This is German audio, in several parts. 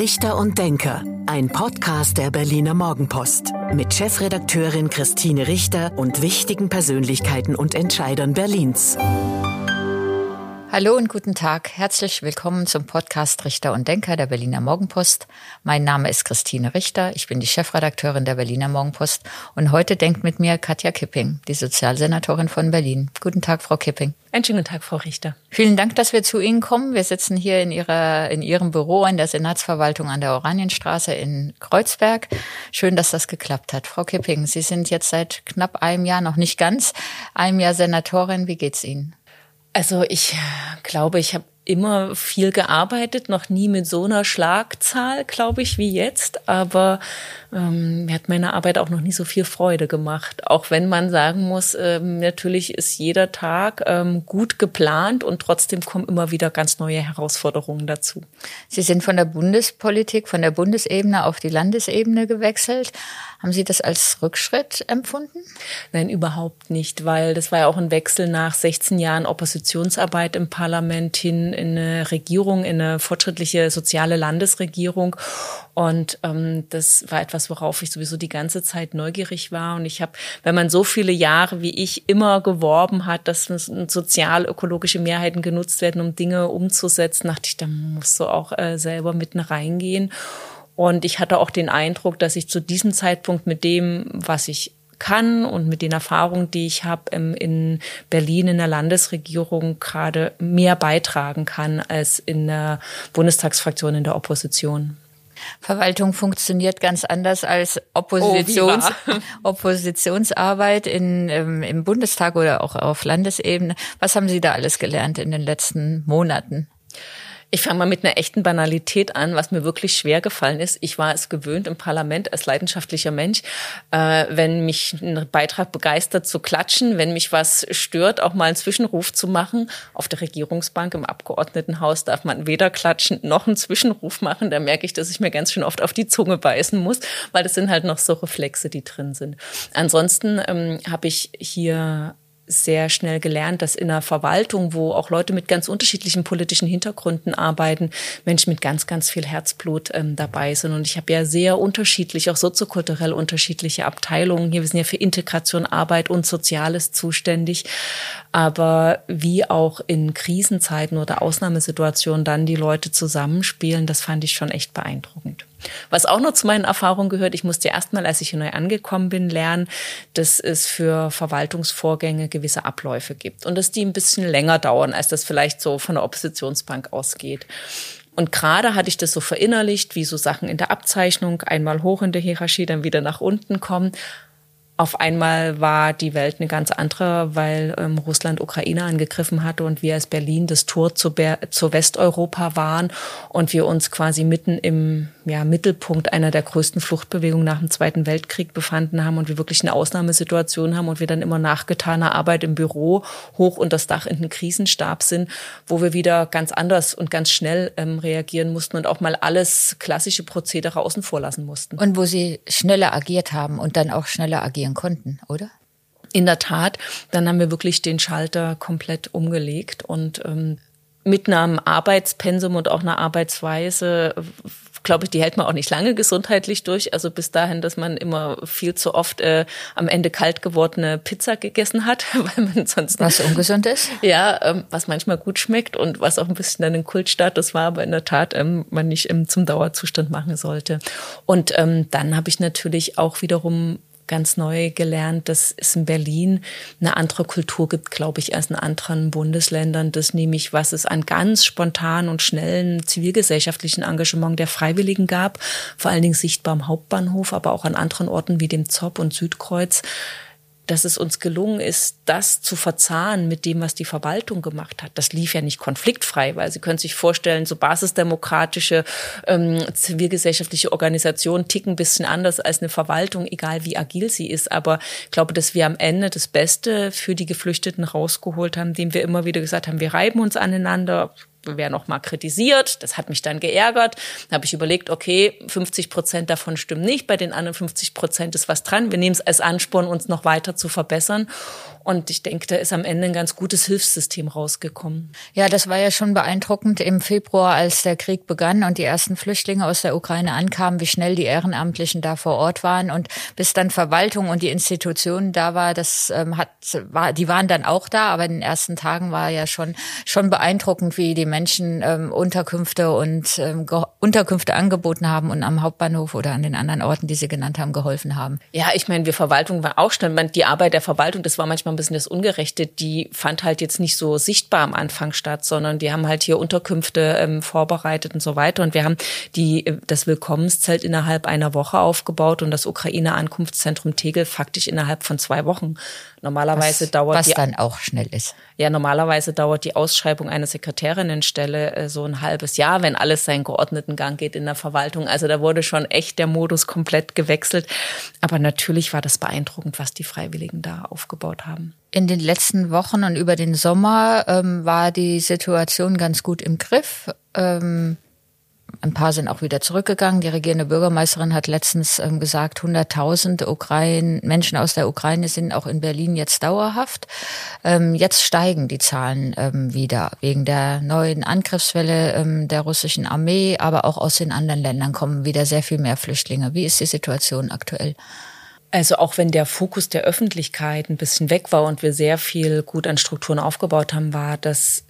Richter und Denker, ein Podcast der Berliner Morgenpost mit Chefredakteurin Christine Richter und wichtigen Persönlichkeiten und Entscheidern Berlins. Hallo und guten Tag. Herzlich willkommen zum Podcast Richter und Denker der Berliner Morgenpost. Mein Name ist Christine Richter. Ich bin die Chefredakteurin der Berliner Morgenpost. Und heute denkt mit mir Katja Kipping, die Sozialsenatorin von Berlin. Guten Tag, Frau Kipping. Einen schönen Tag, Frau Richter. Vielen Dank, dass wir zu Ihnen kommen. Wir sitzen hier in, Ihrer, in Ihrem Büro in der Senatsverwaltung an der Oranienstraße in Kreuzberg. Schön, dass das geklappt hat. Frau Kipping, Sie sind jetzt seit knapp einem Jahr, noch nicht ganz, einem Jahr Senatorin. Wie geht's Ihnen? Also ich glaube, ich habe immer viel gearbeitet, noch nie mit so einer Schlagzahl, glaube ich, wie jetzt. Aber ähm, mir hat meine Arbeit auch noch nie so viel Freude gemacht. Auch wenn man sagen muss, ähm, natürlich ist jeder Tag ähm, gut geplant und trotzdem kommen immer wieder ganz neue Herausforderungen dazu. Sie sind von der Bundespolitik, von der Bundesebene auf die Landesebene gewechselt. Haben Sie das als Rückschritt empfunden? Nein, überhaupt nicht, weil das war ja auch ein Wechsel nach 16 Jahren Oppositionsarbeit im Parlament hin in eine Regierung, in eine fortschrittliche soziale Landesregierung. Und ähm, das war etwas, worauf ich sowieso die ganze Zeit neugierig war. Und ich habe, wenn man so viele Jahre wie ich immer geworben hat, dass sozial-ökologische Mehrheiten genutzt werden, um Dinge umzusetzen, dachte ich, da musst du auch äh, selber mitten reingehen. Und ich hatte auch den Eindruck, dass ich zu diesem Zeitpunkt mit dem, was ich kann und mit den Erfahrungen, die ich habe in Berlin in der Landesregierung gerade mehr beitragen kann als in der Bundestagsfraktion in der Opposition. Verwaltung funktioniert ganz anders als Oppositions oh, Oppositionsarbeit in, ähm, im Bundestag oder auch auf Landesebene. Was haben Sie da alles gelernt in den letzten Monaten? Ich fange mal mit einer echten Banalität an, was mir wirklich schwer gefallen ist. Ich war es gewöhnt im Parlament als leidenschaftlicher Mensch, äh, wenn mich ein Beitrag begeistert zu klatschen, wenn mich was stört, auch mal einen Zwischenruf zu machen. Auf der Regierungsbank im Abgeordnetenhaus darf man weder klatschen noch einen Zwischenruf machen. Da merke ich, dass ich mir ganz schön oft auf die Zunge beißen muss, weil das sind halt noch so Reflexe, die drin sind. Ansonsten ähm, habe ich hier sehr schnell gelernt, dass in einer Verwaltung, wo auch Leute mit ganz unterschiedlichen politischen Hintergründen arbeiten, Menschen mit ganz, ganz viel Herzblut ähm, dabei sind. Und ich habe ja sehr unterschiedlich, auch soziokulturell unterschiedliche Abteilungen. Hier wir sind ja für Integration, Arbeit und Soziales zuständig. Aber wie auch in Krisenzeiten oder Ausnahmesituationen dann die Leute zusammenspielen, das fand ich schon echt beeindruckend. Was auch noch zu meinen Erfahrungen gehört, ich musste erstmal, als ich hier neu angekommen bin, lernen, dass es für Verwaltungsvorgänge gewisse Abläufe gibt und dass die ein bisschen länger dauern, als das vielleicht so von der Oppositionsbank ausgeht. Und gerade hatte ich das so verinnerlicht, wie so Sachen in der Abzeichnung einmal hoch in der Hierarchie, dann wieder nach unten kommen auf einmal war die Welt eine ganz andere, weil ähm, Russland Ukraine angegriffen hatte und wir als Berlin das Tor zu, zu Westeuropa waren und wir uns quasi mitten im ja, Mittelpunkt einer der größten Fluchtbewegungen nach dem Zweiten Weltkrieg befanden haben und wir wirklich eine Ausnahmesituation haben und wir dann immer nachgetaner Arbeit im Büro hoch unter das Dach in den Krisenstab sind, wo wir wieder ganz anders und ganz schnell ähm, reagieren mussten und auch mal alles klassische Prozedere außen vor lassen mussten. Und wo Sie schneller agiert haben und dann auch schneller agieren reagieren konnten, oder? In der Tat, dann haben wir wirklich den Schalter komplett umgelegt und ähm, mit einem Arbeitspensum und auch einer Arbeitsweise glaube ich, die hält man auch nicht lange gesundheitlich durch. Also bis dahin, dass man immer viel zu oft äh, am Ende kalt gewordene Pizza gegessen hat, weil man sonst was ungesund ist. Ja, ähm, was manchmal gut schmeckt und was auch ein bisschen dann ein Kultstatus war, aber in der Tat ähm, man nicht ähm, zum Dauerzustand machen sollte. Und ähm, dann habe ich natürlich auch wiederum ganz neu gelernt, dass es in Berlin eine andere Kultur gibt, glaube ich, als in anderen Bundesländern. Das nämlich, was es an ganz spontanen und schnellen zivilgesellschaftlichen Engagement der Freiwilligen gab, vor allen Dingen sichtbar am Hauptbahnhof, aber auch an anderen Orten wie dem ZOP und Südkreuz dass es uns gelungen ist, das zu verzahnen mit dem, was die Verwaltung gemacht hat. Das lief ja nicht konfliktfrei, weil Sie können sich vorstellen, so basisdemokratische ähm, zivilgesellschaftliche Organisationen ticken ein bisschen anders als eine Verwaltung, egal wie agil sie ist. Aber ich glaube, dass wir am Ende das Beste für die Geflüchteten rausgeholt haben, dem wir immer wieder gesagt haben, wir reiben uns aneinander, wer noch mal kritisiert. Das hat mich dann geärgert. Da habe ich überlegt, okay, 50 Prozent davon stimmen nicht, bei den anderen 50 Prozent ist was dran. Wir nehmen es als Ansporn, uns noch weiter zu verbessern. Und ich denke, da ist am Ende ein ganz gutes Hilfssystem rausgekommen. Ja, das war ja schon beeindruckend im Februar, als der Krieg begann und die ersten Flüchtlinge aus der Ukraine ankamen, wie schnell die Ehrenamtlichen da vor Ort waren und bis dann Verwaltung und die Institutionen da war, das ähm, hat, war, die waren dann auch da, aber in den ersten Tagen war ja schon, schon beeindruckend, wie die Menschen ähm, Unterkünfte und ähm, Unterkünfte angeboten haben und am Hauptbahnhof oder an den anderen Orten, die Sie genannt haben, geholfen haben. Ja, ich meine, wir Verwaltung war auch schnell, die Arbeit der Verwaltung, das war manchmal ein bisschen das Ungerechte, die fand halt jetzt nicht so sichtbar am Anfang statt, sondern die haben halt hier Unterkünfte ähm, vorbereitet und so weiter. Und wir haben die, äh, das Willkommenszelt innerhalb einer Woche aufgebaut und das Ukraine-Ankunftszentrum Tegel faktisch innerhalb von zwei Wochen. Normalerweise was, dauert was die, dann auch schnell ist. Ja, normalerweise dauert die Ausschreibung einer Sekretärinnenstelle äh, so ein halbes Jahr, wenn alles seinen geordneten Gang geht in der Verwaltung. Also da wurde schon echt der Modus komplett gewechselt. Aber natürlich war das beeindruckend, was die Freiwilligen da aufgebaut haben. In den letzten Wochen und über den Sommer ähm, war die Situation ganz gut im Griff. Ähm, ein paar sind auch wieder zurückgegangen. Die regierende Bürgermeisterin hat letztens ähm, gesagt, 100.000 Ukraine, Menschen aus der Ukraine sind auch in Berlin jetzt dauerhaft. Ähm, jetzt steigen die Zahlen ähm, wieder wegen der neuen Angriffswelle ähm, der russischen Armee, aber auch aus den anderen Ländern kommen wieder sehr viel mehr Flüchtlinge. Wie ist die Situation aktuell? Also auch wenn der Fokus der Öffentlichkeit ein bisschen weg war und wir sehr viel gut an Strukturen aufgebaut haben, war das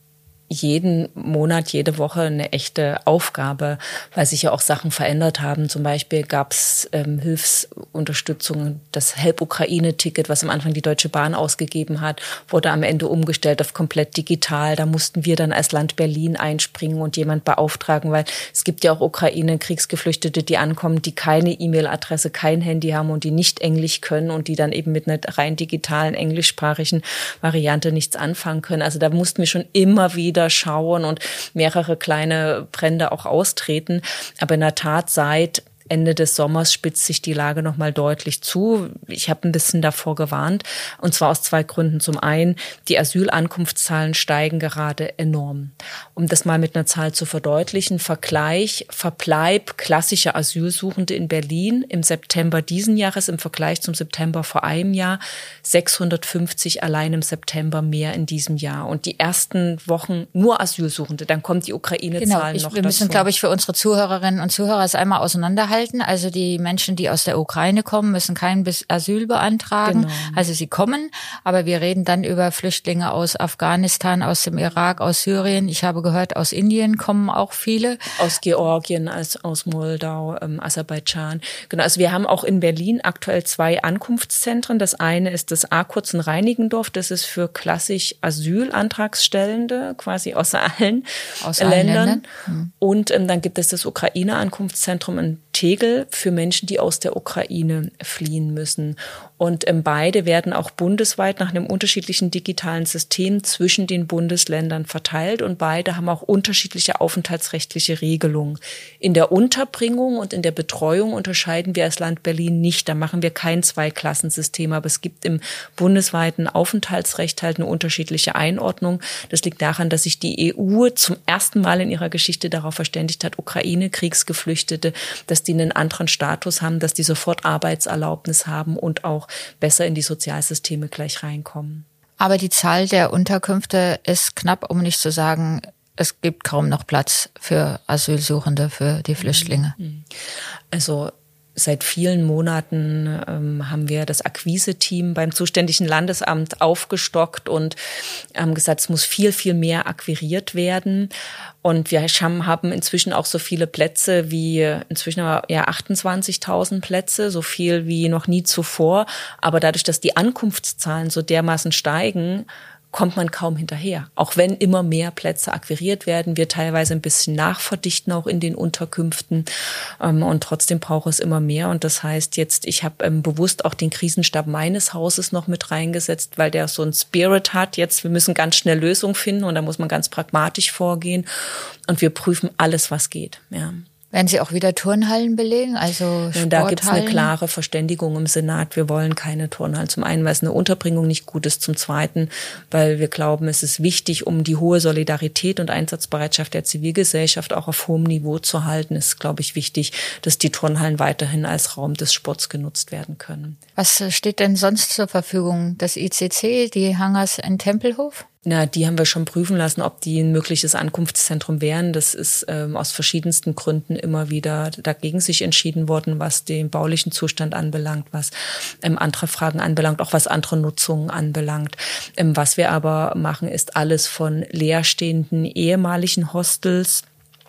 jeden Monat, jede Woche eine echte Aufgabe, weil sich ja auch Sachen verändert haben. Zum Beispiel gab es ähm, Hilfsunterstützung, das Help-Ukraine-Ticket, was am Anfang die Deutsche Bahn ausgegeben hat, wurde am Ende umgestellt auf komplett digital. Da mussten wir dann als Land Berlin einspringen und jemand beauftragen, weil es gibt ja auch Ukraine-Kriegsgeflüchtete, die ankommen, die keine E-Mail-Adresse, kein Handy haben und die nicht Englisch können und die dann eben mit einer rein digitalen englischsprachigen Variante nichts anfangen können. Also da mussten wir schon immer wieder wieder schauen und mehrere kleine Brände auch austreten. Aber in der Tat seit Ende des Sommers spitzt sich die Lage nochmal deutlich zu. Ich habe ein bisschen davor gewarnt. Und zwar aus zwei Gründen. Zum einen, die Asylankunftszahlen steigen gerade enorm. Um das mal mit einer Zahl zu verdeutlichen, Vergleich, Verbleib klassischer Asylsuchende in Berlin im September diesen Jahres im Vergleich zum September vor einem Jahr 650 allein im September mehr in diesem Jahr. Und die ersten Wochen nur Asylsuchende. Dann kommt die Ukraine-Zahlen genau, noch Wir müssen, glaube ich, für unsere Zuhörerinnen und Zuhörer es einmal auseinanderhalten halten. Also die Menschen, die aus der Ukraine kommen, müssen kein Asyl beantragen. Genau. Also sie kommen, aber wir reden dann über Flüchtlinge aus Afghanistan, aus dem Irak, aus Syrien. Ich habe gehört, aus Indien kommen auch viele. Aus Georgien, aus, aus Moldau, ähm, Aserbaidschan. Genau, also wir haben auch in Berlin aktuell zwei Ankunftszentren. Das eine ist das A-Kurzen Reinigendorf. Das ist für klassisch Asylantragsstellende, quasi aus allen aus Ländern. Allen Ländern. Hm. Und ähm, dann gibt es das Ukraine-Ankunftszentrum in Tegel für Menschen, die aus der Ukraine fliehen müssen. Und ähm, beide werden auch bundesweit nach einem unterschiedlichen digitalen System zwischen den Bundesländern verteilt und beide haben auch unterschiedliche aufenthaltsrechtliche Regelungen. In der Unterbringung und in der Betreuung unterscheiden wir als Land Berlin nicht. Da machen wir kein Zweiklassensystem, aber es gibt im bundesweiten Aufenthaltsrecht halt eine unterschiedliche Einordnung. Das liegt daran, dass sich die EU zum ersten Mal in ihrer Geschichte darauf verständigt hat, Ukraine-Kriegsgeflüchtete, dass die die einen anderen Status haben, dass die sofort Arbeitserlaubnis haben und auch besser in die Sozialsysteme gleich reinkommen. Aber die Zahl der Unterkünfte ist knapp, um nicht zu sagen, es gibt kaum noch Platz für Asylsuchende, für die Flüchtlinge. Mhm. Also Seit vielen Monaten ähm, haben wir das Akquise-Team beim zuständigen Landesamt aufgestockt und haben gesagt, es muss viel, viel mehr akquiriert werden. Und wir haben inzwischen auch so viele Plätze wie, inzwischen ja 28.000 Plätze, so viel wie noch nie zuvor. Aber dadurch, dass die Ankunftszahlen so dermaßen steigen, kommt man kaum hinterher. Auch wenn immer mehr Plätze akquiriert werden, wir teilweise ein bisschen nachverdichten auch in den Unterkünften ähm, und trotzdem braucht es immer mehr. Und das heißt jetzt, ich habe ähm, bewusst auch den Krisenstab meines Hauses noch mit reingesetzt, weil der so ein Spirit hat. Jetzt, wir müssen ganz schnell Lösungen finden und da muss man ganz pragmatisch vorgehen und wir prüfen alles, was geht. Ja. Werden Sie auch wieder Turnhallen belegen? Also Da gibt es eine klare Verständigung im Senat. Wir wollen keine Turnhallen. Zum einen, weil es eine Unterbringung nicht gut ist. Zum zweiten, weil wir glauben, es ist wichtig, um die hohe Solidarität und Einsatzbereitschaft der Zivilgesellschaft auch auf hohem Niveau zu halten, ist, glaube ich, wichtig, dass die Turnhallen weiterhin als Raum des Sports genutzt werden können. Was steht denn sonst zur Verfügung? Das ICC, die Hangars in Tempelhof? Na, die haben wir schon prüfen lassen, ob die ein mögliches Ankunftszentrum wären. Das ist ähm, aus verschiedensten Gründen immer wieder dagegen sich entschieden worden, was den baulichen Zustand anbelangt, was ähm, andere Fragen anbelangt, auch was andere Nutzungen anbelangt. Ähm, was wir aber machen, ist alles von leerstehenden ehemaligen Hostels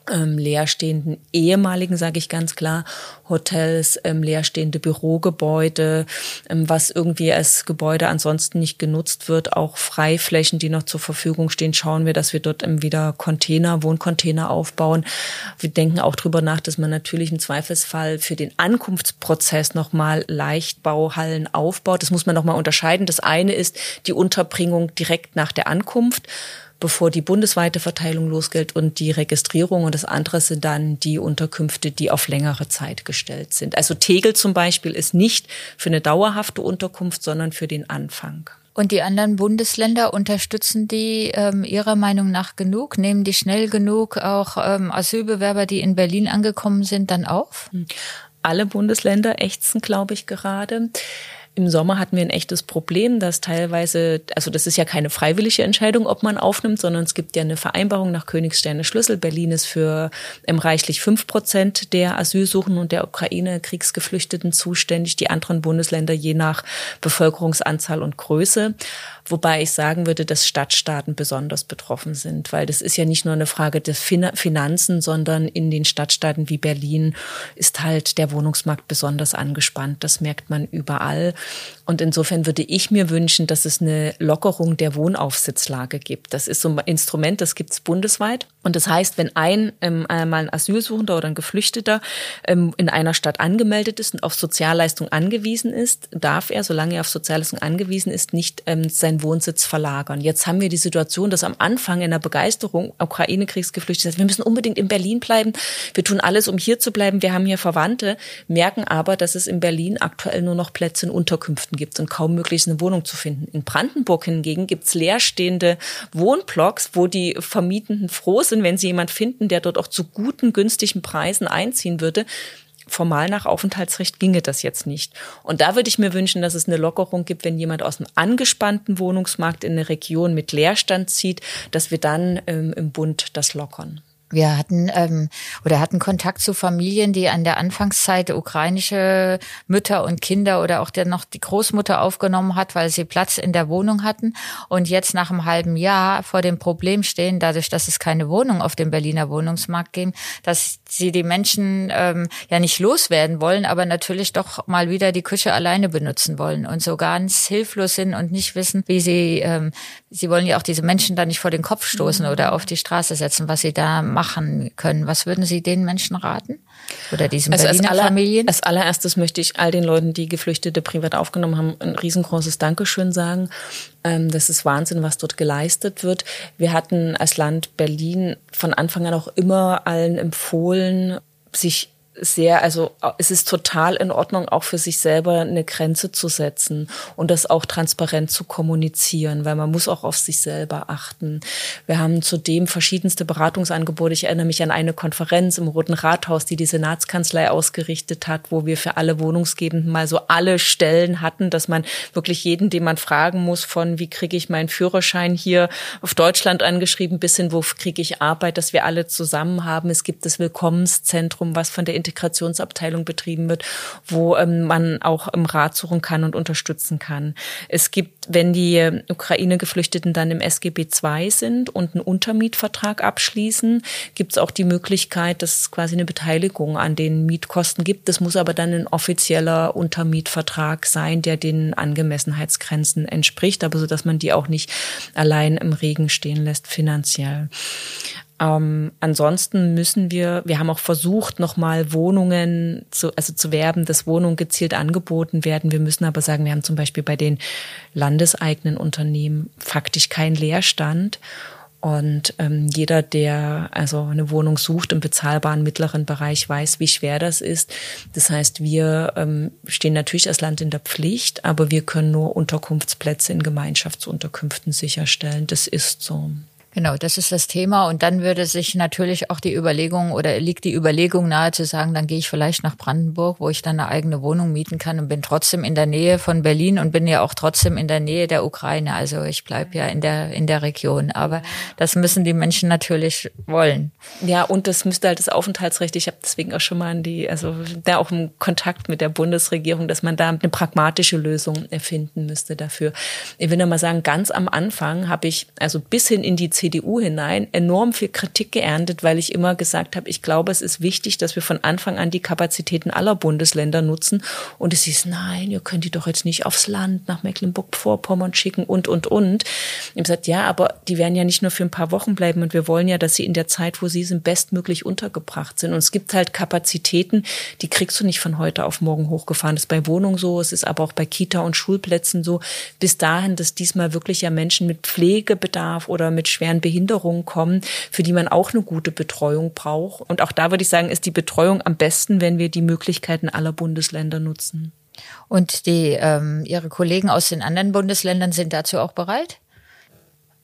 ähm, leerstehenden ehemaligen, sage ich ganz klar, Hotels, ähm, leerstehende Bürogebäude, ähm, was irgendwie als Gebäude ansonsten nicht genutzt wird, auch Freiflächen, die noch zur Verfügung stehen, schauen wir, dass wir dort ähm, wieder Container, Wohncontainer aufbauen. Wir denken auch drüber nach, dass man natürlich im Zweifelsfall für den Ankunftsprozess nochmal Leichtbauhallen aufbaut. Das muss man nochmal unterscheiden. Das eine ist die Unterbringung direkt nach der Ankunft bevor die bundesweite Verteilung losgeht und die Registrierung. Und das andere sind dann die Unterkünfte, die auf längere Zeit gestellt sind. Also Tegel zum Beispiel ist nicht für eine dauerhafte Unterkunft, sondern für den Anfang. Und die anderen Bundesländer unterstützen die ähm, Ihrer Meinung nach genug? Nehmen die schnell genug auch ähm, Asylbewerber, die in Berlin angekommen sind, dann auf? Alle Bundesländer ächzen, glaube ich, gerade. Im Sommer hatten wir ein echtes Problem, dass teilweise, also das ist ja keine freiwillige Entscheidung, ob man aufnimmt, sondern es gibt ja eine Vereinbarung nach Königsteine Schlüssel. Berlin ist für ähm, reichlich fünf Prozent der Asylsuchenden und der Ukraine-Kriegsgeflüchteten zuständig, die anderen Bundesländer je nach Bevölkerungsanzahl und Größe. Wobei ich sagen würde, dass Stadtstaaten besonders betroffen sind, weil das ist ja nicht nur eine Frage des Finanzen, sondern in den Stadtstaaten wie Berlin ist halt der Wohnungsmarkt besonders angespannt. Das merkt man überall. Und insofern würde ich mir wünschen, dass es eine Lockerung der Wohnaufsitzlage gibt. Das ist so ein Instrument, das gibt es bundesweit. Und das heißt, wenn ein ähm, einmal ein Asylsuchender oder ein Geflüchteter ähm, in einer Stadt angemeldet ist und auf Sozialleistung angewiesen ist, darf er, solange er auf Sozialleistung angewiesen ist, nicht ähm, seinen Wohnsitz verlagern. Jetzt haben wir die Situation, dass am Anfang in der Begeisterung Ukraine-Kriegsgeflüchtete, wir müssen unbedingt in Berlin bleiben. Wir tun alles, um hier zu bleiben. Wir haben hier Verwandte, merken aber, dass es in Berlin aktuell nur noch Plätze in Unterkünften gibt und kaum möglich ist, eine Wohnung zu finden. In Brandenburg hingegen gibt es leerstehende Wohnblocks, wo die Vermietenden froh sind, wenn sie jemand finden, der dort auch zu guten, günstigen Preisen einziehen würde formal nach Aufenthaltsrecht ginge das jetzt nicht. Und da würde ich mir wünschen, dass es eine Lockerung gibt, wenn jemand aus einem angespannten Wohnungsmarkt in eine Region mit Leerstand zieht, dass wir dann ähm, im Bund das lockern. Wir hatten ähm, oder hatten Kontakt zu Familien, die an der Anfangszeit ukrainische Mütter und Kinder oder auch der noch die Großmutter aufgenommen hat, weil sie Platz in der Wohnung hatten und jetzt nach einem halben Jahr vor dem Problem stehen, dadurch, dass es keine Wohnung auf dem Berliner Wohnungsmarkt gibt, dass sie die Menschen ähm, ja nicht loswerden wollen, aber natürlich doch mal wieder die Küche alleine benutzen wollen und so ganz hilflos sind und nicht wissen, wie sie ähm, sie wollen ja auch diese Menschen da nicht vor den Kopf stoßen mhm. oder auf die Straße setzen, was sie da machen machen können. Was würden Sie den Menschen raten? Oder diesen also Berliner als aller, Familien? Als allererstes möchte ich all den Leuten, die Geflüchtete privat aufgenommen haben, ein riesengroßes Dankeschön sagen. Ähm, das ist Wahnsinn, was dort geleistet wird. Wir hatten als Land Berlin von Anfang an auch immer allen empfohlen, sich sehr, also es ist total in Ordnung, auch für sich selber eine Grenze zu setzen und das auch transparent zu kommunizieren, weil man muss auch auf sich selber achten. Wir haben zudem verschiedenste Beratungsangebote. Ich erinnere mich an eine Konferenz im Roten Rathaus, die die Senatskanzlei ausgerichtet hat, wo wir für alle Wohnungsgebenden mal so alle Stellen hatten, dass man wirklich jeden, den man fragen muss, von wie kriege ich meinen Führerschein hier auf Deutschland angeschrieben, bis hin, wo kriege ich Arbeit, dass wir alle zusammen haben. Es gibt das Willkommenszentrum, was von der Integrationsabteilung betrieben wird, wo ähm, man auch im Rat suchen kann und unterstützen kann. Es gibt, wenn die Ukraine-Geflüchteten dann im SGB II sind und einen Untermietvertrag abschließen, gibt es auch die Möglichkeit, dass es quasi eine Beteiligung an den Mietkosten gibt. Das muss aber dann ein offizieller Untermietvertrag sein, der den Angemessenheitsgrenzen entspricht, aber so dass man die auch nicht allein im Regen stehen lässt finanziell. Ähm, ansonsten müssen wir, wir haben auch versucht, nochmal Wohnungen zu, also zu werben, dass Wohnungen gezielt angeboten werden. Wir müssen aber sagen, wir haben zum Beispiel bei den landeseigenen Unternehmen faktisch keinen Leerstand. Und ähm, jeder, der also eine Wohnung sucht im bezahlbaren mittleren Bereich, weiß, wie schwer das ist. Das heißt, wir ähm, stehen natürlich als Land in der Pflicht, aber wir können nur Unterkunftsplätze in Gemeinschaftsunterkünften sicherstellen. Das ist so. Genau, das ist das Thema. Und dann würde sich natürlich auch die Überlegung oder liegt die Überlegung nahe zu sagen, dann gehe ich vielleicht nach Brandenburg, wo ich dann eine eigene Wohnung mieten kann und bin trotzdem in der Nähe von Berlin und bin ja auch trotzdem in der Nähe der Ukraine. Also ich bleibe ja in der, in der Region. Aber das müssen die Menschen natürlich wollen. Ja, und das müsste halt das Aufenthaltsrecht, ich habe deswegen auch schon mal an die, also da auch im Kontakt mit der Bundesregierung, dass man da eine pragmatische Lösung erfinden müsste dafür. Ich will noch mal sagen, ganz am Anfang habe ich, also bis hin in die CDU hinein enorm viel Kritik geerntet, weil ich immer gesagt habe, ich glaube, es ist wichtig, dass wir von Anfang an die Kapazitäten aller Bundesländer nutzen. Und es hieß, nein, ihr könnt die doch jetzt nicht aufs Land nach Mecklenburg-Vorpommern schicken und, und, und. Ich habe gesagt, ja, aber die werden ja nicht nur für ein paar Wochen bleiben und wir wollen ja, dass sie in der Zeit, wo sie sind, bestmöglich untergebracht sind. Und es gibt halt Kapazitäten, die kriegst du nicht von heute auf morgen hochgefahren. Das ist bei Wohnungen so, es ist aber auch bei Kita und Schulplätzen so. Bis dahin, dass diesmal wirklich ja Menschen mit Pflegebedarf oder mit schweren schweren Behinderungen kommen, für die man auch eine gute Betreuung braucht. Und auch da würde ich sagen, ist die Betreuung am besten, wenn wir die Möglichkeiten aller Bundesländer nutzen. Und die ähm, Ihre Kollegen aus den anderen Bundesländern sind dazu auch bereit?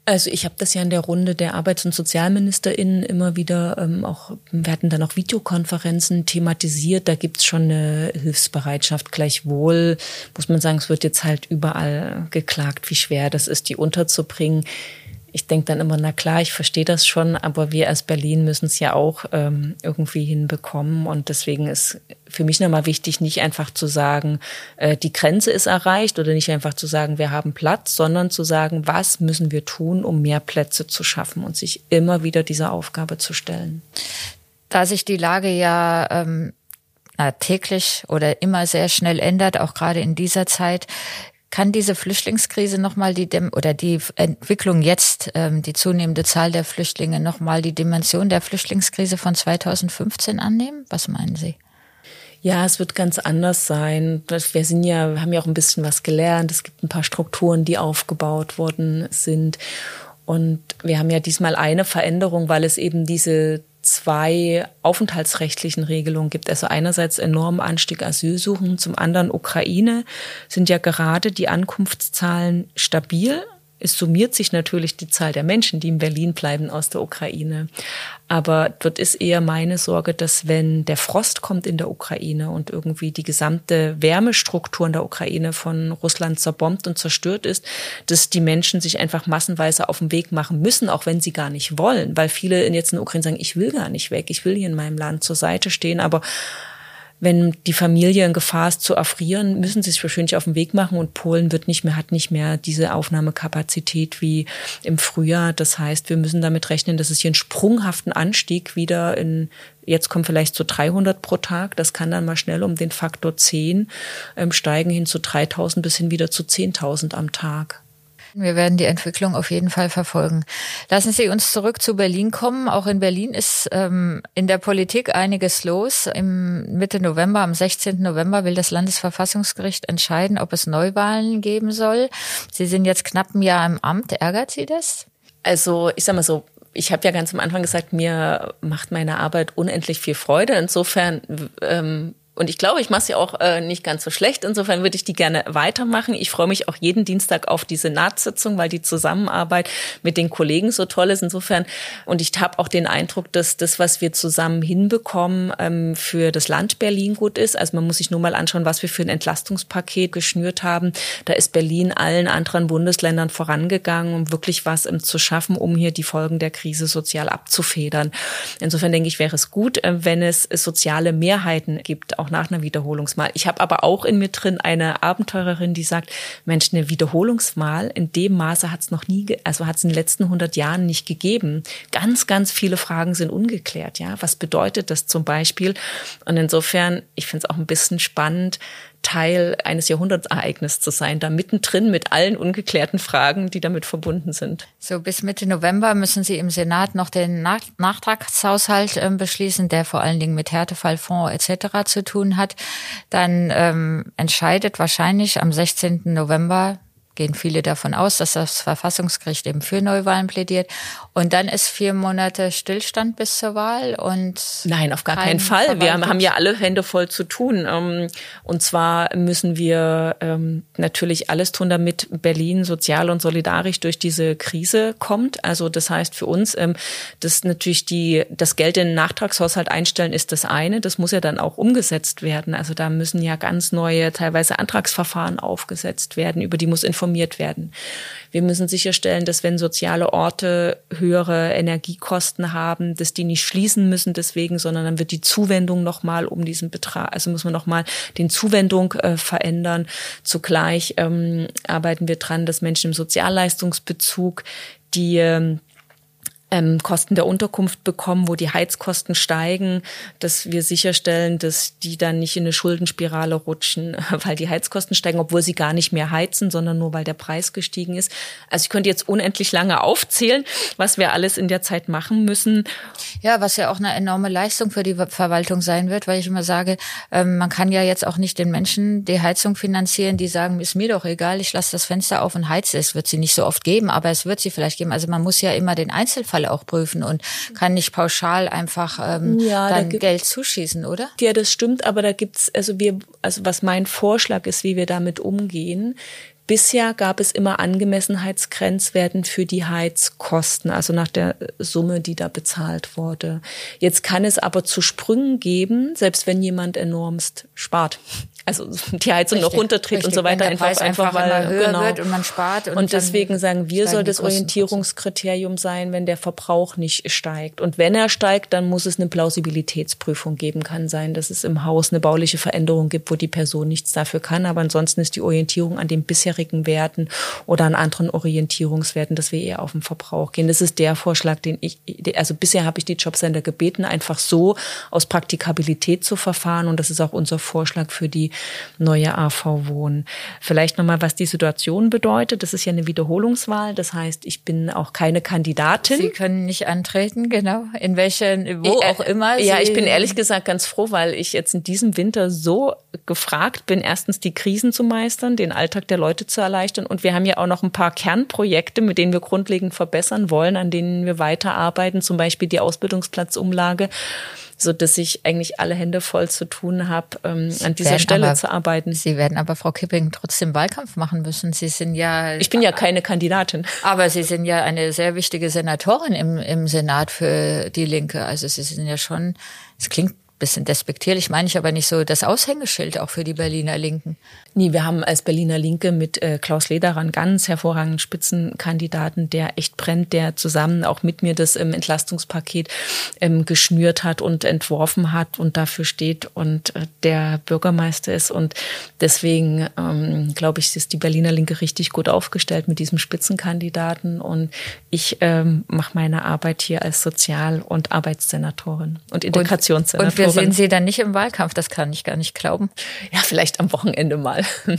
Also ich habe das ja in der Runde der Arbeits- und SozialministerInnen immer wieder ähm, auch, wir hatten dann auch Videokonferenzen thematisiert, da gibt's schon eine Hilfsbereitschaft. Gleichwohl muss man sagen, es wird jetzt halt überall geklagt, wie schwer das ist, die unterzubringen ich denke dann immer, na klar, ich verstehe das schon, aber wir als Berlin müssen es ja auch ähm, irgendwie hinbekommen. Und deswegen ist für mich nochmal wichtig, nicht einfach zu sagen, äh, die Grenze ist erreicht oder nicht einfach zu sagen, wir haben Platz, sondern zu sagen, was müssen wir tun, um mehr Plätze zu schaffen und sich immer wieder dieser Aufgabe zu stellen. Da sich die Lage ja ähm, täglich oder immer sehr schnell ändert, auch gerade in dieser Zeit, kann diese Flüchtlingskrise nochmal die Dem oder die Entwicklung jetzt, ähm, die zunehmende Zahl der Flüchtlinge nochmal die Dimension der Flüchtlingskrise von 2015 annehmen? Was meinen Sie? Ja, es wird ganz anders sein. Wir sind ja, wir haben ja auch ein bisschen was gelernt. Es gibt ein paar Strukturen, die aufgebaut worden sind. Und wir haben ja diesmal eine Veränderung, weil es eben diese zwei aufenthaltsrechtlichen Regelungen gibt. Also einerseits enormen Anstieg Asylsuchen, zum anderen Ukraine sind ja gerade die Ankunftszahlen stabil es summiert sich natürlich die Zahl der Menschen, die in Berlin bleiben aus der Ukraine. Aber dort ist eher meine Sorge, dass wenn der Frost kommt in der Ukraine und irgendwie die gesamte Wärmestruktur in der Ukraine von Russland zerbombt und zerstört ist, dass die Menschen sich einfach massenweise auf den Weg machen müssen, auch wenn sie gar nicht wollen. Weil viele jetzt in der Ukraine sagen, ich will gar nicht weg, ich will hier in meinem Land zur Seite stehen, aber wenn die Familie in Gefahr ist zu erfrieren, müssen sie sich wahrscheinlich auf den Weg machen und Polen wird nicht mehr, hat nicht mehr diese Aufnahmekapazität wie im Frühjahr. Das heißt, wir müssen damit rechnen, dass es hier einen sprunghaften Anstieg wieder in, jetzt kommen vielleicht zu 300 pro Tag. Das kann dann mal schnell um den Faktor 10 ähm, steigen hin zu 3000 bis hin wieder zu 10.000 am Tag. Wir werden die Entwicklung auf jeden Fall verfolgen. Lassen Sie uns zurück zu Berlin kommen. Auch in Berlin ist ähm, in der Politik einiges los. Im Mitte November, am 16. November will das Landesverfassungsgericht entscheiden, ob es Neuwahlen geben soll. Sie sind jetzt knapp ein Jahr im Amt. Ärgert Sie das? Also ich sag mal so, ich habe ja ganz am Anfang gesagt, mir macht meine Arbeit unendlich viel Freude. Insofern ähm, und ich glaube, ich mache sie auch äh, nicht ganz so schlecht. Insofern würde ich die gerne weitermachen. Ich freue mich auch jeden Dienstag auf die Senatssitzung, weil die Zusammenarbeit mit den Kollegen so toll ist. Insofern, und ich habe auch den Eindruck, dass das, was wir zusammen hinbekommen, ähm, für das Land Berlin gut ist. Also man muss sich nur mal anschauen, was wir für ein Entlastungspaket geschnürt haben. Da ist Berlin allen anderen Bundesländern vorangegangen, um wirklich was ähm, zu schaffen, um hier die Folgen der Krise sozial abzufedern. Insofern denke ich, wäre es gut, äh, wenn es soziale Mehrheiten gibt, auch auch nach einer Wiederholungsmal. Ich habe aber auch in mir drin eine Abenteurerin, die sagt, Mensch, eine Wiederholungsmal in dem Maße hat es noch nie, also hat es in den letzten 100 Jahren nicht gegeben. Ganz, ganz viele Fragen sind ungeklärt. Ja, was bedeutet das zum Beispiel? Und insofern, ich finde es auch ein bisschen spannend, Teil eines Jahrhundertereignisses zu sein, da mittendrin mit allen ungeklärten Fragen, die damit verbunden sind. So bis Mitte November müssen Sie im Senat noch den Nach Nachtragshaushalt äh, beschließen, der vor allen Dingen mit Härtefallfonds etc. zu tun hat. Dann ähm, entscheidet wahrscheinlich am 16. November gehen viele davon aus, dass das Verfassungsgericht eben für Neuwahlen plädiert. Und dann ist vier Monate Stillstand bis zur Wahl und Nein, auf gar keinen Fall. Wir haben ja alle Hände voll zu tun. Ähm, und zwar müssen wir ähm, natürlich alles tun, damit Berlin sozial und solidarisch durch diese Krise kommt. Also das heißt für uns, ähm, dass natürlich die das Geld in den Nachtragshaushalt einstellen ist das eine. Das muss ja dann auch umgesetzt werden. Also da müssen ja ganz neue, teilweise Antragsverfahren aufgesetzt werden, über die muss informiert werden. Wir müssen sicherstellen, dass wenn soziale Orte höhere Energiekosten haben, dass die nicht schließen müssen deswegen, sondern dann wird die Zuwendung nochmal um diesen Betrag, also muss man nochmal den Zuwendung äh, verändern. Zugleich ähm, arbeiten wir dran, dass Menschen im Sozialleistungsbezug die ähm, ähm, Kosten der Unterkunft bekommen, wo die Heizkosten steigen, dass wir sicherstellen, dass die dann nicht in eine Schuldenspirale rutschen, weil die Heizkosten steigen, obwohl sie gar nicht mehr heizen, sondern nur weil der Preis gestiegen ist. Also ich könnte jetzt unendlich lange aufzählen, was wir alles in der Zeit machen müssen. Ja, was ja auch eine enorme Leistung für die Verwaltung sein wird, weil ich immer sage, ähm, man kann ja jetzt auch nicht den Menschen die Heizung finanzieren, die sagen, ist mir doch egal, ich lasse das Fenster auf und heize. Es wird sie nicht so oft geben, aber es wird sie vielleicht geben. Also man muss ja immer den Einzelfall Fall auch prüfen und kann nicht pauschal einfach ähm, ja, dann da Geld zuschießen, oder? Ja, das stimmt, aber da gibt's also wir, also was mein Vorschlag ist, wie wir damit umgehen. Bisher gab es immer Angemessenheitsgrenzwerten für die Heizkosten, also nach der Summe, die da bezahlt wurde. Jetzt kann es aber zu Sprüngen geben, selbst wenn jemand enormst spart also die Heizung richtig, noch runtertritt richtig. und so weiter, einfach, einfach, einfach weil höher genau. wird und man spart. Und, und deswegen sagen wir, soll das Orientierungskriterium sein, wenn der Verbrauch nicht steigt. Und wenn er steigt, dann muss es eine Plausibilitätsprüfung geben. Kann sein, dass es im Haus eine bauliche Veränderung gibt, wo die Person nichts dafür kann. Aber ansonsten ist die Orientierung an den bisherigen Werten oder an anderen Orientierungswerten, dass wir eher auf den Verbrauch gehen. Das ist der Vorschlag, den ich, also bisher habe ich die Jobcenter gebeten, einfach so aus Praktikabilität zu verfahren. Und das ist auch unser Vorschlag für die neue AV Wohnen. Vielleicht nochmal, was die Situation bedeutet. Das ist ja eine Wiederholungswahl. Das heißt, ich bin auch keine Kandidatin. Sie können nicht antreten, genau. In welchen, wo ich, auch immer. Ja, ich bin ehrlich gesagt ganz froh, weil ich jetzt in diesem Winter so gefragt bin, erstens die Krisen zu meistern, den Alltag der Leute zu erleichtern. Und wir haben ja auch noch ein paar Kernprojekte, mit denen wir grundlegend verbessern wollen, an denen wir weiterarbeiten. Zum Beispiel die Ausbildungsplatzumlage so dass ich eigentlich alle Hände voll zu tun habe, ähm, an dieser Stelle aber, zu arbeiten. Sie werden aber, Frau Kipping, trotzdem Wahlkampf machen müssen. Sie sind ja. Ich bin ja keine Kandidatin. Aber Sie sind ja eine sehr wichtige Senatorin im, im Senat für die Linke. Also Sie sind ja schon, es klingt bisschen despektierlich meine ich aber nicht so, das Aushängeschild auch für die Berliner Linken. Nee, wir haben als Berliner Linke mit äh, Klaus Lederer einen ganz hervorragenden Spitzenkandidaten, der echt brennt, der zusammen auch mit mir das ähm, Entlastungspaket ähm, geschnürt hat und entworfen hat und dafür steht und äh, der Bürgermeister ist. Und deswegen ähm, glaube ich, ist die Berliner Linke richtig gut aufgestellt mit diesem Spitzenkandidaten. Und ich ähm, mache meine Arbeit hier als Sozial- und Arbeitssenatorin und Integrationssenatorin. Und, und wir sehen Sie dann nicht im Wahlkampf, das kann ich gar nicht glauben. Ja, vielleicht am Wochenende mal.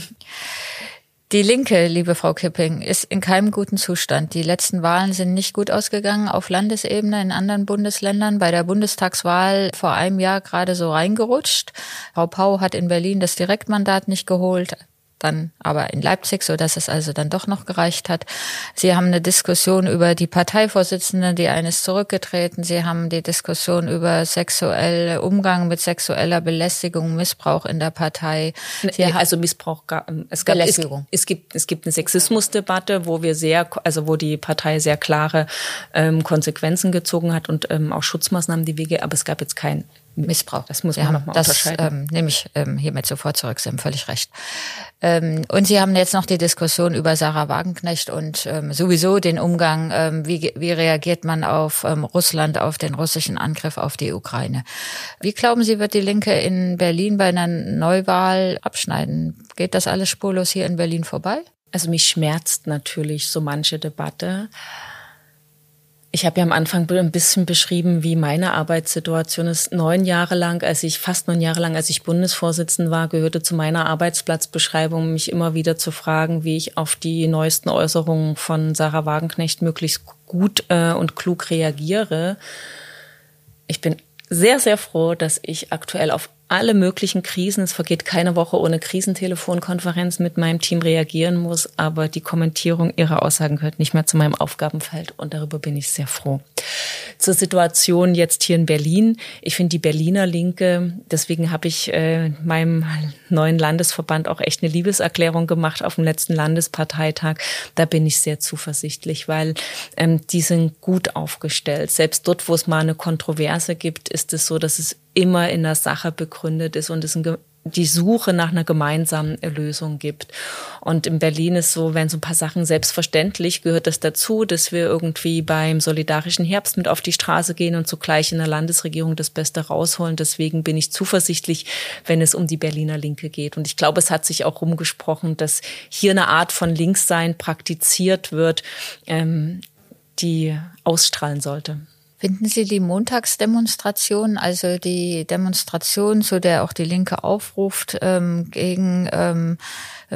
Die Linke, liebe Frau Kipping, ist in keinem guten Zustand. Die letzten Wahlen sind nicht gut ausgegangen auf Landesebene in anderen Bundesländern. Bei der Bundestagswahl vor einem Jahr gerade so reingerutscht. Frau Pau hat in Berlin das Direktmandat nicht geholt dann aber in Leipzig, so dass es also dann doch noch gereicht hat. Sie haben eine Diskussion über die Parteivorsitzende, die eines zurückgetreten. Sie haben die Diskussion über sexuelle Umgang mit sexueller Belästigung, Missbrauch in der Partei. Sie also Missbrauch, ähm, es gab, es, es, gibt, es gibt eine Sexismusdebatte, wo wir sehr, also wo die Partei sehr klare ähm, Konsequenzen gezogen hat und ähm, auch Schutzmaßnahmen die Wege, aber es gab jetzt kein Missbrauch. Das muss man ja, nochmal unterscheiden. Das ähm, nehme ich ähm, hiermit sofort zurück. Sie haben völlig recht. Ähm, und Sie haben jetzt noch die Diskussion über Sarah Wagenknecht und ähm, sowieso den Umgang, ähm, wie, wie reagiert man auf ähm, Russland, auf den russischen Angriff auf die Ukraine. Wie glauben Sie, wird die Linke in Berlin bei einer Neuwahl abschneiden? Geht das alles spurlos hier in Berlin vorbei? Also mich schmerzt natürlich so manche Debatte. Ich habe ja am Anfang ein bisschen beschrieben, wie meine Arbeitssituation ist. Neun Jahre lang, als ich fast neun Jahre lang, als ich Bundesvorsitzend war, gehörte zu meiner Arbeitsplatzbeschreibung, mich immer wieder zu fragen, wie ich auf die neuesten Äußerungen von Sarah Wagenknecht möglichst gut äh, und klug reagiere. Ich bin sehr, sehr froh, dass ich aktuell auf alle möglichen Krisen. Es vergeht keine Woche ohne Krisentelefonkonferenz mit meinem Team reagieren muss, aber die Kommentierung ihrer Aussagen gehört nicht mehr zu meinem Aufgabenfeld und darüber bin ich sehr froh. Zur Situation jetzt hier in Berlin. Ich finde die Berliner Linke, deswegen habe ich äh, meinem neuen Landesverband auch echt eine Liebeserklärung gemacht auf dem letzten Landesparteitag. Da bin ich sehr zuversichtlich, weil ähm, die sind gut aufgestellt. Selbst dort, wo es mal eine Kontroverse gibt, ist es so, dass es immer in der Sache begründet ist und es ein die Suche nach einer gemeinsamen Lösung gibt. Und in Berlin ist so, wenn so ein paar Sachen selbstverständlich gehört das dazu, dass wir irgendwie beim solidarischen Herbst mit auf die Straße gehen und zugleich in der Landesregierung das Beste rausholen. Deswegen bin ich zuversichtlich, wenn es um die Berliner Linke geht. Und ich glaube, es hat sich auch rumgesprochen, dass hier eine Art von Linkssein praktiziert wird, ähm, die ausstrahlen sollte. Finden Sie die Montagsdemonstration, also die Demonstration, zu der auch die Linke aufruft, ähm, gegen ähm,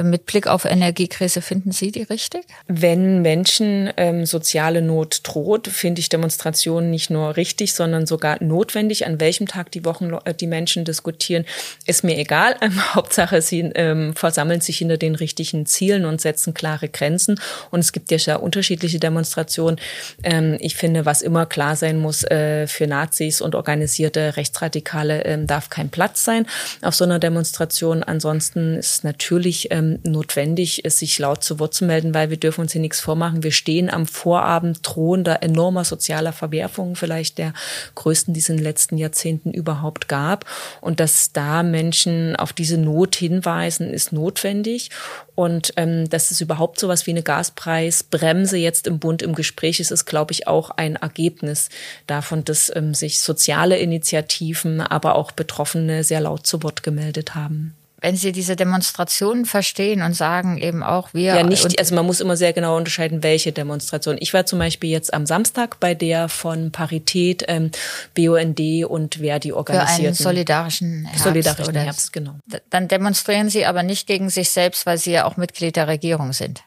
mit Blick auf Energiekrise, finden Sie die richtig? Wenn Menschen ähm, soziale Not droht, finde ich Demonstrationen nicht nur richtig, sondern sogar notwendig. An welchem Tag die Wochen äh, die Menschen diskutieren, ist mir egal. Hauptsache, sie ähm, versammeln sich hinter den richtigen Zielen und setzen klare Grenzen. Und es gibt ja sehr unterschiedliche Demonstrationen. Ähm, ich finde, was immer klar sein muss, äh, für Nazis und organisierte Rechtsradikale ähm, darf kein Platz sein auf so einer Demonstration. Ansonsten ist natürlich ähm, ähm, notwendig, ist, sich laut zu Wort zu melden, weil wir dürfen uns hier nichts vormachen. Wir stehen am Vorabend drohender enormer sozialer Verwerfungen, vielleicht der größten, die es in den letzten Jahrzehnten überhaupt gab. Und dass da Menschen auf diese Not hinweisen, ist notwendig. Und ähm, dass es überhaupt so was wie eine Gaspreisbremse jetzt im Bund im Gespräch ist, ist, glaube ich, auch ein Ergebnis davon, dass ähm, sich soziale Initiativen, aber auch Betroffene sehr laut zu Wort gemeldet haben wenn Sie diese Demonstrationen verstehen und sagen eben auch wir. Ja, nicht, also man muss immer sehr genau unterscheiden, welche Demonstration. Ich war zum Beispiel jetzt am Samstag bei der von Parität, ähm, BUND und Verdi organisierten. Für einen solidarischen Herbst. Solidarischen oder Herbst, genau. Dann demonstrieren Sie aber nicht gegen sich selbst, weil Sie ja auch Mitglied der Regierung sind.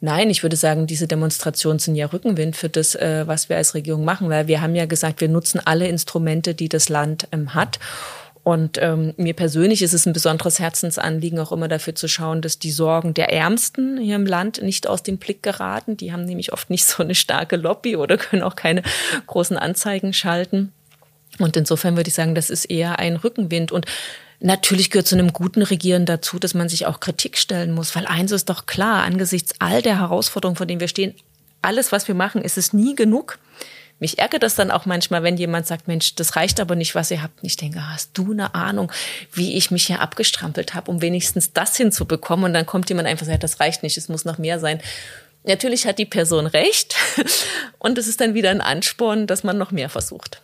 Nein, ich würde sagen, diese Demonstrationen sind ja Rückenwind für das, äh, was wir als Regierung machen, weil wir haben ja gesagt, wir nutzen alle Instrumente, die das Land ähm, hat. Und ähm, mir persönlich ist es ein besonderes Herzensanliegen, auch immer dafür zu schauen, dass die Sorgen der Ärmsten hier im Land nicht aus dem Blick geraten. Die haben nämlich oft nicht so eine starke Lobby oder können auch keine großen Anzeigen schalten. Und insofern würde ich sagen, das ist eher ein Rückenwind. Und Natürlich gehört zu einem guten Regieren dazu, dass man sich auch Kritik stellen muss, weil eins ist doch klar, angesichts all der Herausforderungen, vor denen wir stehen, alles, was wir machen, ist es nie genug. Mich ärgert das dann auch manchmal, wenn jemand sagt, Mensch, das reicht aber nicht, was ihr habt. Und ich denke, hast du eine Ahnung, wie ich mich hier abgestrampelt habe, um wenigstens das hinzubekommen? Und dann kommt jemand einfach und sagt, das reicht nicht, es muss noch mehr sein. Natürlich hat die Person recht. Und es ist dann wieder ein Ansporn, dass man noch mehr versucht.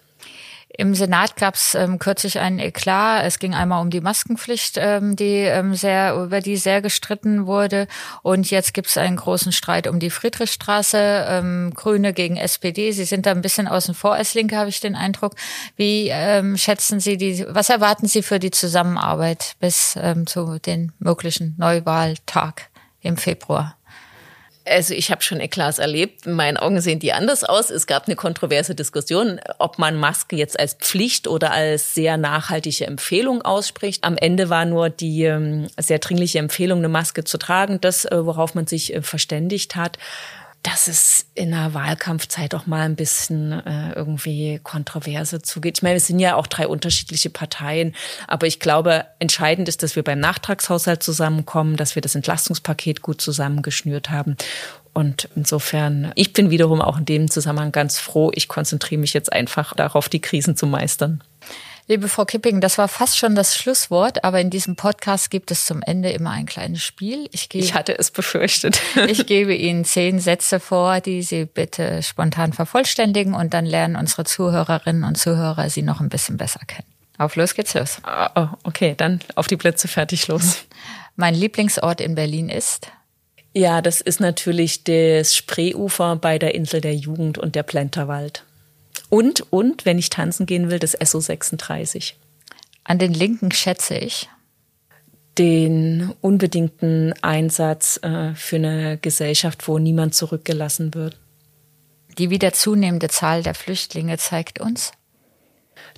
Im Senat gab es ähm, kürzlich einen Eklat. Es ging einmal um die Maskenpflicht, ähm, die ähm, sehr über die sehr gestritten wurde. Und jetzt gibt es einen großen Streit um die Friedrichstraße. Ähm, Grüne gegen SPD. Sie sind da ein bisschen außen vor als Linke, habe ich den Eindruck. Wie ähm, schätzen Sie die? Was erwarten Sie für die Zusammenarbeit bis ähm, zu den möglichen Neuwahltag im Februar? Also ich habe schon Eklats erlebt. In meinen Augen sehen die anders aus. Es gab eine kontroverse Diskussion, ob man Maske jetzt als Pflicht oder als sehr nachhaltige Empfehlung ausspricht. Am Ende war nur die ähm, sehr dringliche Empfehlung, eine Maske zu tragen, das, äh, worauf man sich äh, verständigt hat dass es in der Wahlkampfzeit auch mal ein bisschen äh, irgendwie Kontroverse zugeht. Ich meine, wir sind ja auch drei unterschiedliche Parteien, aber ich glaube, entscheidend ist, dass wir beim Nachtragshaushalt zusammenkommen, dass wir das Entlastungspaket gut zusammengeschnürt haben. Und insofern, ich bin wiederum auch in dem Zusammenhang ganz froh. Ich konzentriere mich jetzt einfach darauf, die Krisen zu meistern. Liebe Frau Kipping, das war fast schon das Schlusswort, aber in diesem Podcast gibt es zum Ende immer ein kleines Spiel. Ich, gebe, ich hatte es befürchtet. ich gebe Ihnen zehn Sätze vor, die Sie bitte spontan vervollständigen und dann lernen unsere Zuhörerinnen und Zuhörer Sie noch ein bisschen besser kennen. Auf los geht's los. Oh, okay, dann auf die Plätze fertig los. Mein Lieblingsort in Berlin ist? Ja, das ist natürlich das Spreeufer bei der Insel der Jugend und der Plenterwald. Und, und, wenn ich tanzen gehen will, das SO36. An den Linken schätze ich den unbedingten Einsatz äh, für eine Gesellschaft, wo niemand zurückgelassen wird. Die wieder zunehmende Zahl der Flüchtlinge zeigt uns,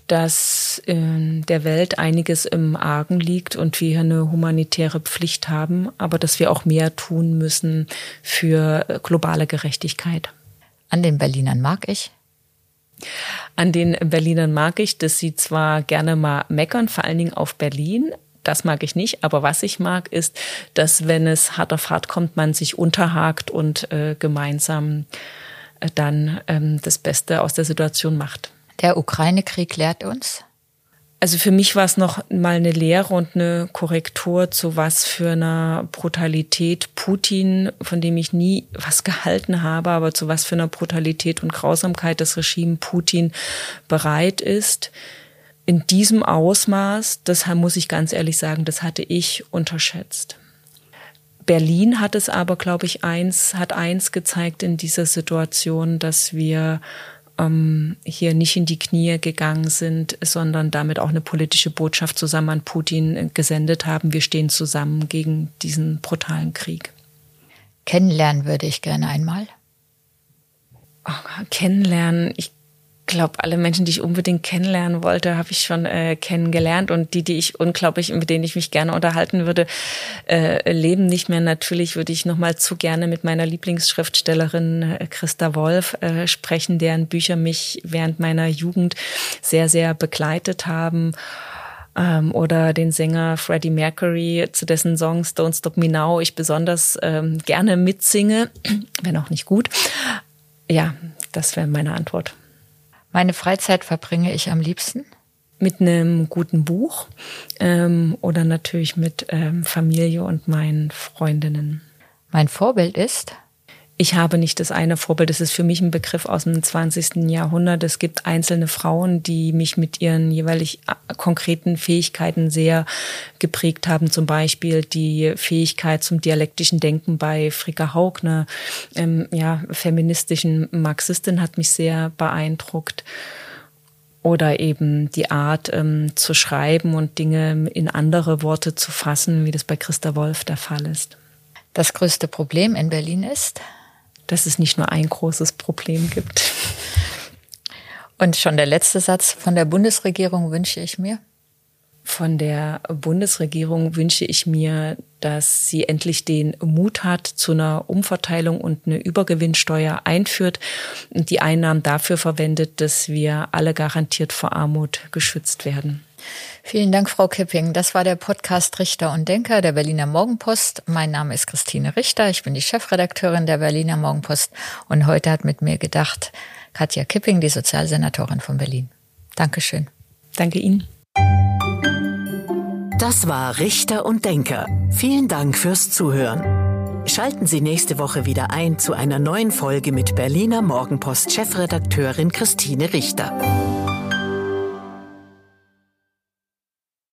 dass in der Welt einiges im Argen liegt und wir hier eine humanitäre Pflicht haben, aber dass wir auch mehr tun müssen für globale Gerechtigkeit. An den Berlinern mag ich. An den Berlinern mag ich, dass sie zwar gerne mal meckern, vor allen Dingen auf Berlin, das mag ich nicht. Aber was ich mag, ist, dass wenn es hart auf hart kommt, man sich unterhakt und äh, gemeinsam äh, dann ähm, das Beste aus der Situation macht. Der Ukraine-Krieg lehrt uns? Also für mich war es noch mal eine Lehre und eine Korrektur zu was für einer Brutalität Putin, von dem ich nie was gehalten habe, aber zu was für einer Brutalität und Grausamkeit das Regime Putin bereit ist. In diesem Ausmaß, das muss ich ganz ehrlich sagen, das hatte ich unterschätzt. Berlin hat es aber, glaube ich, eins, hat eins gezeigt in dieser Situation, dass wir ähm, hier nicht in die Knie gegangen sind, sondern damit auch eine politische Botschaft zusammen an Putin gesendet haben. Wir stehen zusammen gegen diesen brutalen Krieg. Kennenlernen würde ich gerne einmal. Oh, kennenlernen. Ich glaube, alle Menschen, die ich unbedingt kennenlernen wollte, habe ich schon äh, kennengelernt und die, die ich unglaublich, mit denen ich mich gerne unterhalten würde, äh, leben nicht mehr. Natürlich würde ich noch mal zu gerne mit meiner Lieblingsschriftstellerin äh, Christa Wolf äh, sprechen, deren Bücher mich während meiner Jugend sehr, sehr begleitet haben ähm, oder den Sänger Freddie Mercury, zu dessen Songs Don't Stop Me Now ich besonders ähm, gerne mitsinge, wenn auch nicht gut. Ja, das wäre meine Antwort. Meine Freizeit verbringe ich am liebsten? Mit einem guten Buch ähm, oder natürlich mit ähm, Familie und meinen Freundinnen. Mein Vorbild ist? Ich habe nicht das eine Vorbild. Das ist für mich ein Begriff aus dem 20. Jahrhundert. Es gibt einzelne Frauen, die mich mit ihren jeweilig äh, konkreten Fähigkeiten sehr geprägt haben. Zum Beispiel die Fähigkeit zum dialektischen Denken bei Fricka Haug, eine ähm, ja, feministischen Marxistin, hat mich sehr beeindruckt. Oder eben die Art ähm, zu schreiben und Dinge in andere Worte zu fassen, wie das bei Christa Wolf der Fall ist. Das größte Problem in Berlin ist? Dass es nicht nur ein großes Problem gibt. Und schon der letzte Satz von der Bundesregierung wünsche ich mir? Von der Bundesregierung wünsche ich mir, dass sie endlich den Mut hat zu einer Umverteilung und eine Übergewinnsteuer einführt und die Einnahmen dafür verwendet, dass wir alle garantiert vor Armut geschützt werden. Vielen Dank, Frau Kipping. Das war der Podcast Richter und Denker der Berliner Morgenpost. Mein Name ist Christine Richter. Ich bin die Chefredakteurin der Berliner Morgenpost. Und heute hat mit mir gedacht Katja Kipping, die Sozialsenatorin von Berlin. Dankeschön. Danke Ihnen. Das war Richter und Denker. Vielen Dank fürs Zuhören. Schalten Sie nächste Woche wieder ein zu einer neuen Folge mit Berliner Morgenpost Chefredakteurin Christine Richter.